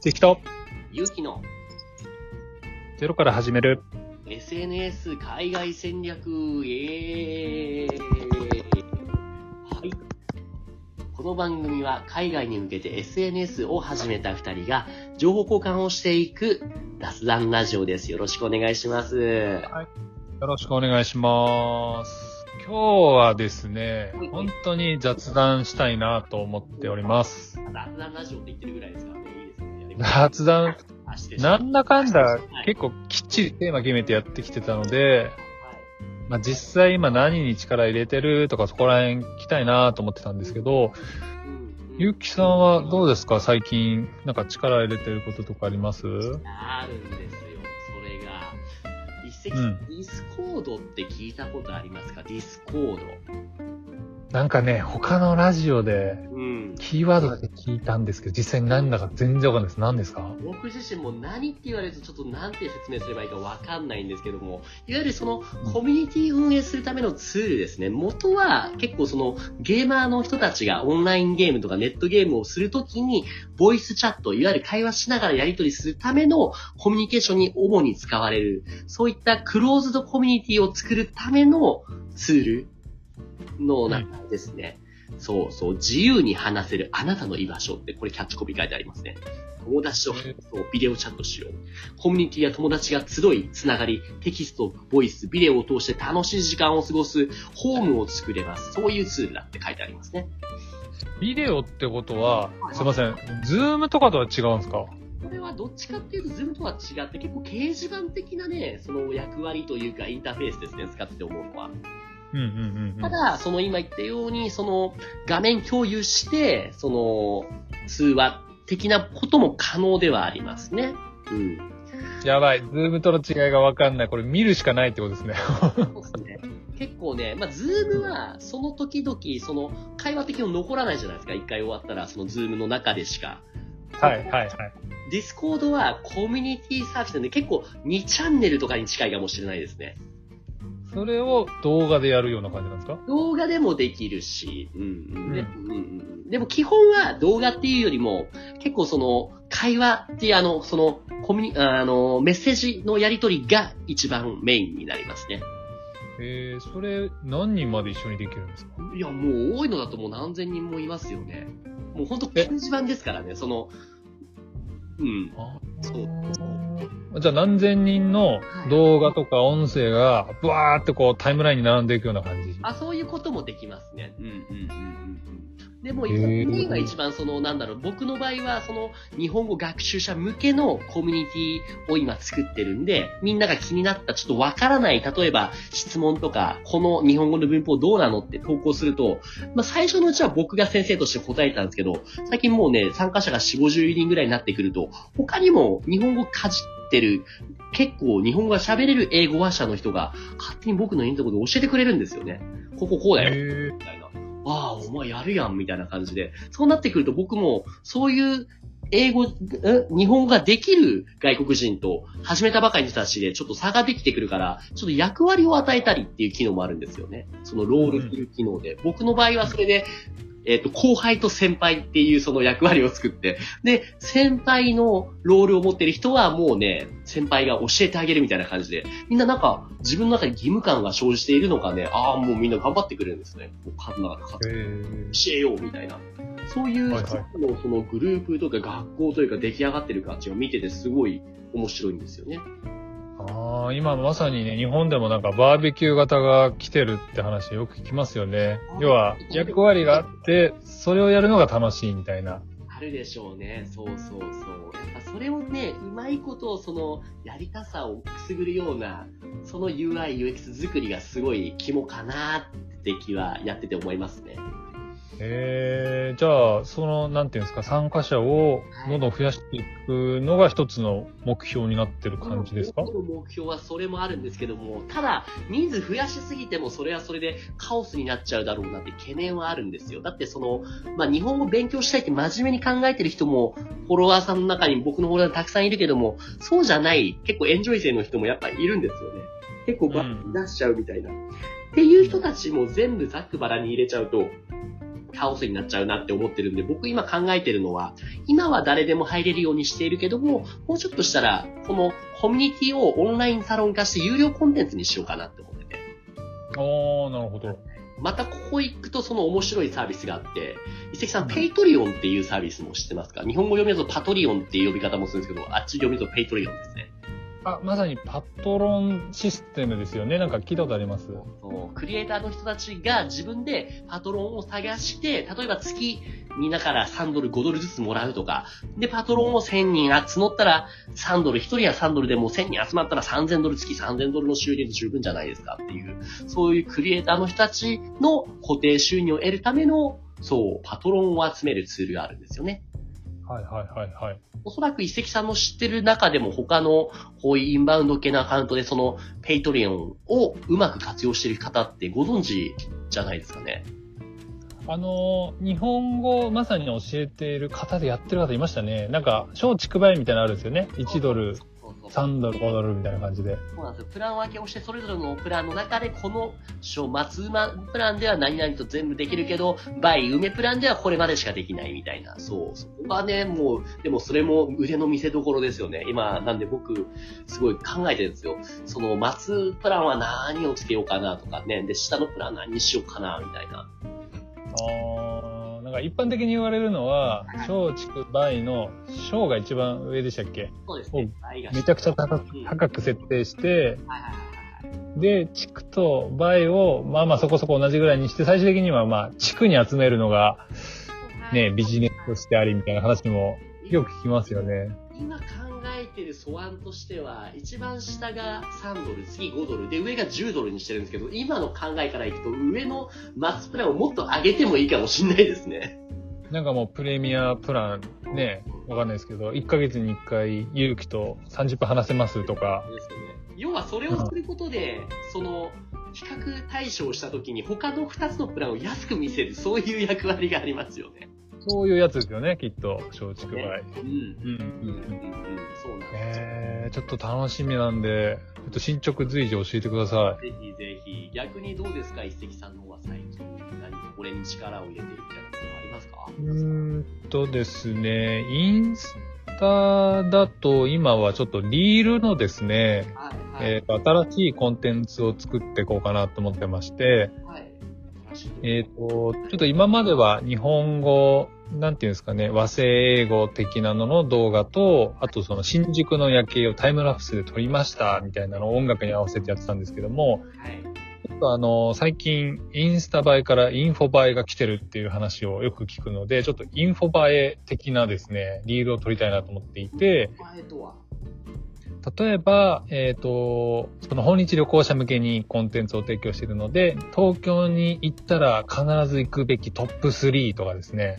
関とゆうきのゼロから始める SNS 海外戦略、イエーイはい。この番組は海外に向けて SNS を始めた二人が情報交換をしていく雑談ラジオです。よろしくお願いします。よろしくお願いします。今日はですねはい、本当に雑談したいなと思っております。雑談ラジオって言ってるぐらいですか？雑談、なんだかんだはい。結構きっちりテーマ決めてやってきてたので、はい。まあ、実際今何に力入れてるとかそこら辺聞きたいなと思ってたんですけど、ゆうきさんはどうですか？最近なんか力入れてることとかあります？あるんですよ。それが、一石、うん。 Discord って聞いたことありますか？ Discord。なんかね、他のラジオでうん。キーワードだけ聞いたんですけど、実際に何だか全然わかんないです。何ですか？僕自身も何って言われるとちょっとなんて説明すればいいかわかんないんですけども、いわゆるそのコミュニティ運営するためのツールですね。元は結構そのゲーマーの人たちがオンラインゲームとかネットゲームをするときに、ボイスチャット、いわゆる会話しながらやり取りするためのコミュニケーションに主に使われる、そういったクローズドコミュニティを作るためのツールの中ですね。そうそう、自由に話せるあなたの居場所って、これキャッチコピー書いてありますね。友達と音声ビデオチャットしよう。コミュニティや友達が集い、つながり、テキスト、ボイス、ビデオを通して楽しい時間を過ごすホームを作れます。そういうツールだって書いてありますね。ビデオってことはは、いすいません、 Zoom とかとは違うんですか？これはどっちかっていうと、 Zoom とは違って、結構掲示板的なね、その役割というかインターフェースですね、使ってて思うのは。うんうんうんうん。ただ、その今言ったように、その画面共有して、その通話的なことも可能ではありますね。うん。やばい、 Zoom との違いがわかんない。これ見るしかないってことですね。そうですね。結構ね、まあ、 Zoom は、その時々、その、会話的に残らないじゃないですか。一回終わったら、その Zoom の中でしか。はいはいはい。 Discord はコミュニティサービスなんで、結構2チャンネルとかに近いかもしれないですね。それを動画でやるような感じなんですか？動画でもできるし、うんうううんうん、でも基本は動画っていうよりも、結構その、会話っていうあの、その、コミュニ、あの、メッセージのやり取りが一番メインになりますね。えー、それ何人まで一緒にできるんですか？いや、もう多いのだともう何千人もいますよね。もう本当掲示板ですからね、その、うん。そうじゃあ何千人の動画とか音声が、ブワーってこうタイムラインに並んでいくような感じ。あ、そういうこともできますね。うんうんうんうんうん。でも、へーメインは一番その、なんだろう、僕の場合は、その、日本語学習者向けのコミュニティを今作ってるんで、みんなが気になった、ちょっとわからない、例えば質問とか、この日本語の文法どうなのって投稿すると、まあ最初のうちは僕が先生として答えたんですけど、最近もうね、参加者が4、50人ぐらいになってくると、他にも日本語かじってる、結構日本語が喋れる英語話者の人が、勝手に僕の言うところで教えてくれるんですよね。こここうだよ。みたいな。ああ、お前やるやん、みたいな感じで。そうなってくると僕も、そういう英語、日本語ができる外国人と始めたばかりの人たちでちょっと差ができてくるから、ちょっと役割を与えたりっていう機能もあるんですよね。そのロールする機能で。僕の場合はそれで、えっ、と、後輩と先輩っていうその役割を作って、で、先輩のロールを持ってる人はもうね、先輩が教えてあげるみたいな感じで、みんななんか自分の中に義務感が生じているのかね、ああ、もうみんな頑張ってくれるんですね。もう数の中でー数へー教えようみたいな。そういうのそのグループとか学校というか出来上がってる感じを見ててすごい面白いんですよね。ああ、今まさにね、日本でもなんかバーベキュー型が来てるって話よく聞きますよね。要は、役割があって、それをやるのが楽しいみたいな。あるでしょうね。そうそうそう。やっぱそれをね、うまいことをそのやりたさをくすぐるような、その UI、UX 作りがすごい肝かなって気はやってて思いますね。えー、じゃあ、その、なんていうんですか、参加者をどんどん増やしていくのが一つの目標になってる感じですか？僕の目標はそれもあるんですけども、ただ、人数増やしすぎてもそれはそれでカオスになっちゃうだろうなって懸念はあるんですよ。だってその、まあ、日本語勉強したいって真面目に考えてる人も、フォロワーさんの中に僕のフォロワーたくさんいるけども、そうじゃない、結構エンジョイ勢の人もやっぱいるんですよね。結構バッ出しちゃうみたいな。っていう人たちも全部ざっくばらに入れちゃうと、カオスになっちゃうなって思ってるんで、僕今考えてるのは、今は誰でも入れるようにしているけども、もうちょっとしたら、このコミュニティをオンラインサロン化して有料コンテンツにしようかなって思ってて。おー、なるほど。またここ行くとその面白いサービスがあって、伊関さん、 Patreon っていうサービスも知ってますか？日本語読みだとパトリオンっていう呼び方もするんですけど、あっち読みだと Patreon ですね。あ、まさにパトロンシステムですよね。なんか聞いたことあります。そうクリエイターの人たちが自分でパトロンを探して、例えば月みんなから3ドル、5ドルずつもらうとか、で、パトロンを1000人募ったら3ドル、1人は3ドルでもう1000人集まったら3000ドル、月3000ドルの収入で十分じゃないですかっていう、そういうクリエイターの人たちの固定収入を得るための、そう、パトロンを集めるツールがあるんですよね。はいはいはいはい。おそらく一石さんの知ってる中でも他のこういうインバウンド系のアカウントでその Patreon をうまく活用してる方ってご存知じゃないですかね。あのー、日本語をまさに教えている方でやってる方いましたね。なんか、松竹梅みたいなのあるんですよね。1ドル、3ドル、5ドルみたいな感じで。そうなんですよ。プラン分けをして、それぞれのプランの中で、この、小松馬プランでは何々と全部できるけど、バイ梅プランではこれまでしかできないみたいな。そう。そこがね、もう、でもそれも腕の見せ所ですよね。今、なんで僕、すごい考えてるんですよ。その、松プランは何をつけようかなとかね。で、下のプラン何にしようかな、みたいな。あー、なんか一般的に言われるのは、小畜梅の小が一番上でしたっけ？そうですね。めちゃくちゃ高く設定して。で、地区と倍を、まあまあそこそこ同じぐらいにして、最終的にはまあ、地区に集めるのが、ね、ビジネスとしてありみたいな話もよく聞きますよね。今考えてる素案としては、一番下が3ドル、次5ドル、で、上が10ドルにしてるんですけど、今の考えからいくと、上のマックスプランをもっと上げてもいいかもしれないですね。なんかもうプレミアプランね、わかんないですけど、1ヶ月に1回、勇気と30分話せますとか、ですよね。要はそれをすることで、その、比較対象をしたときに他の2つのプランを安く見せる、そういう役割がありますよね。そういうやつですよね、きっと、松竹梅。うん。うんうんうんうん。そうなんですよ。えー、ちょっと楽しみなんで、ちょっと進捗随時教えてください。ぜひぜひ、逆にどうですか、一石さんの方は最近、何かこれに力を入れてるみたいなことありますか？うーんとですね、インスタだと今はちょっとリールのですね、はい、えーと、新しいコンテンツを作っていこうかなと思ってまして、はい。えっ、と、ちょっと今までは日本語、なんていうんですかね、和製英語的なのの動画と、あとその新宿の夜景をタイムラプスで撮りましたみたいなのを音楽に合わせてやってたんですけども、はい。とあの、最近インスタ映えからインフォ映えが来てるっていう話をよく聞くので、ちょっとインフォ映え的なですね、リールを撮りたいなと思っていて、例えば、えっ、と、その訪日旅行者向けにコンテンツを提供しているので、東京に行ったら必ず行くべきトップ3とかですね。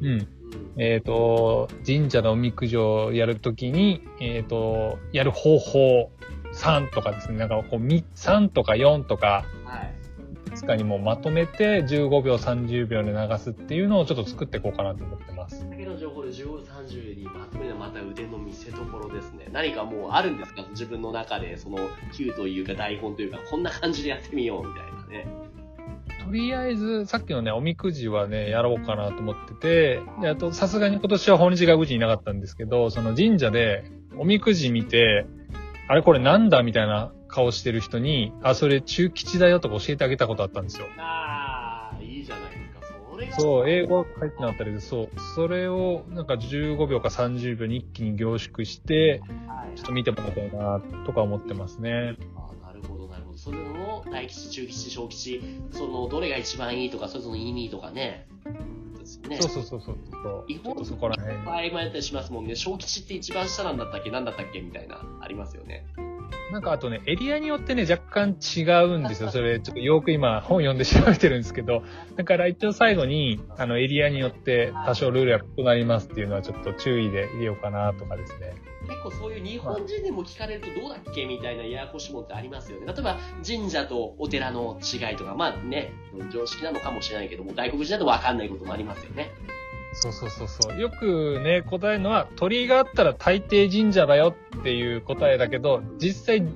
うん。えっ、と、神社のおみくじをやるときに、えっ、と、やる方法3とかですね。なんかこう、み3とか4とか、はい。いつかにもうまとめて15秒、30秒で流すっていうのをちょっと作っていこうかなと思ってます。だけの情報で15、30にまとめるのはまた腕の見せ所ですね。何かもうあるんですか？自分の中で、その、Q というか台本というか、こんな感じでやってみようみたいなね。とりあえず、さっきのね、おみくじはね、やろうかなと思ってて、であと、さすがに今年は訪日外国人いなかったんですけど、その神社で、おみくじ見て、あれこれなんだみたいな顔してる人に、あ、それ中吉だよとか教えてあげたことあったんですよ。ああ、いいじゃないですか。それが。そう、英語が書いてなかったりで、そう、それをなんか15秒か30秒に一気に凝縮して、はいちょっと見てもらいたいな、とか思ってますね。ああ、なるほど、なるほど。それの大吉、中吉、小吉、その、どれが一番いいとか、それぞれの意味とかね。ですね。そうそうそうそう。違法ちょっとそこら辺。場合もやったりしますもんね。小吉って一番下なんだったっけ？なんだったっけ？みたいな、ありますよね。なんかあとね、エリアによってね、若干違うんですよ。それ、ちょっとよく今本読んで調べてるんですけど、だから一応最後に、あの、エリアによって多少ルールが異なりますっていうのはちょっと注意で入れようかなとかですね。結構そういう日本人でも聞かれるとどうだっけみたいなややこしいもんってありますよね。例えば神社とお寺の違いとか、まあね、常識なのかもしれないけども、外国人だと分かんないこともありますよね。そうそうそうそう。よくね、答えるのは、鳥居があったら大抵神社だよっていう答えだけど、実際、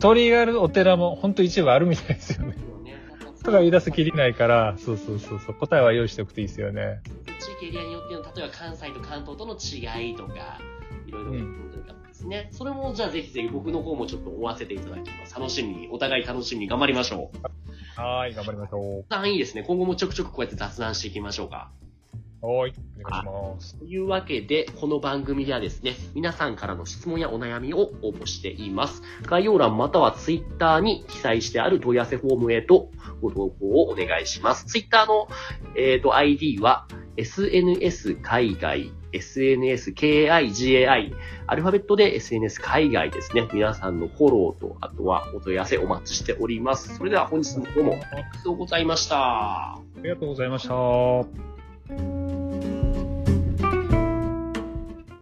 鳥居があるお寺も本当一部あるみたいですよね。ね、とか言い出すきりないから、そうそうそうそう、答えは用意しておくといいですよね。地域エリアによっての、例えば関西と関東との違いとか、いろいろうんですね。それも、じゃあぜひぜひ僕の方もちょっと追わせていただきます。楽しみに、お互い楽しみに頑張りましょう。はーい、頑張りましょあいいですね。今後もちょくちょくこうやって雑談していきましょうか。う。はーい、お願いします。というわけで、この番組ではですね、皆さんからの質問やお悩みを応募しています。概要欄またはツイッターに記載してある問い合わせフォームへとご投稿をお願いします。ツイッターの、えー、と ID は、SNS 海外、SNS KIGAI、アルファベットで SNS 海外ですね。皆さんのフォローと、あとはお問い合わせお待ちしております。それでは本日もどうもありがとうございました。ありがとうございました。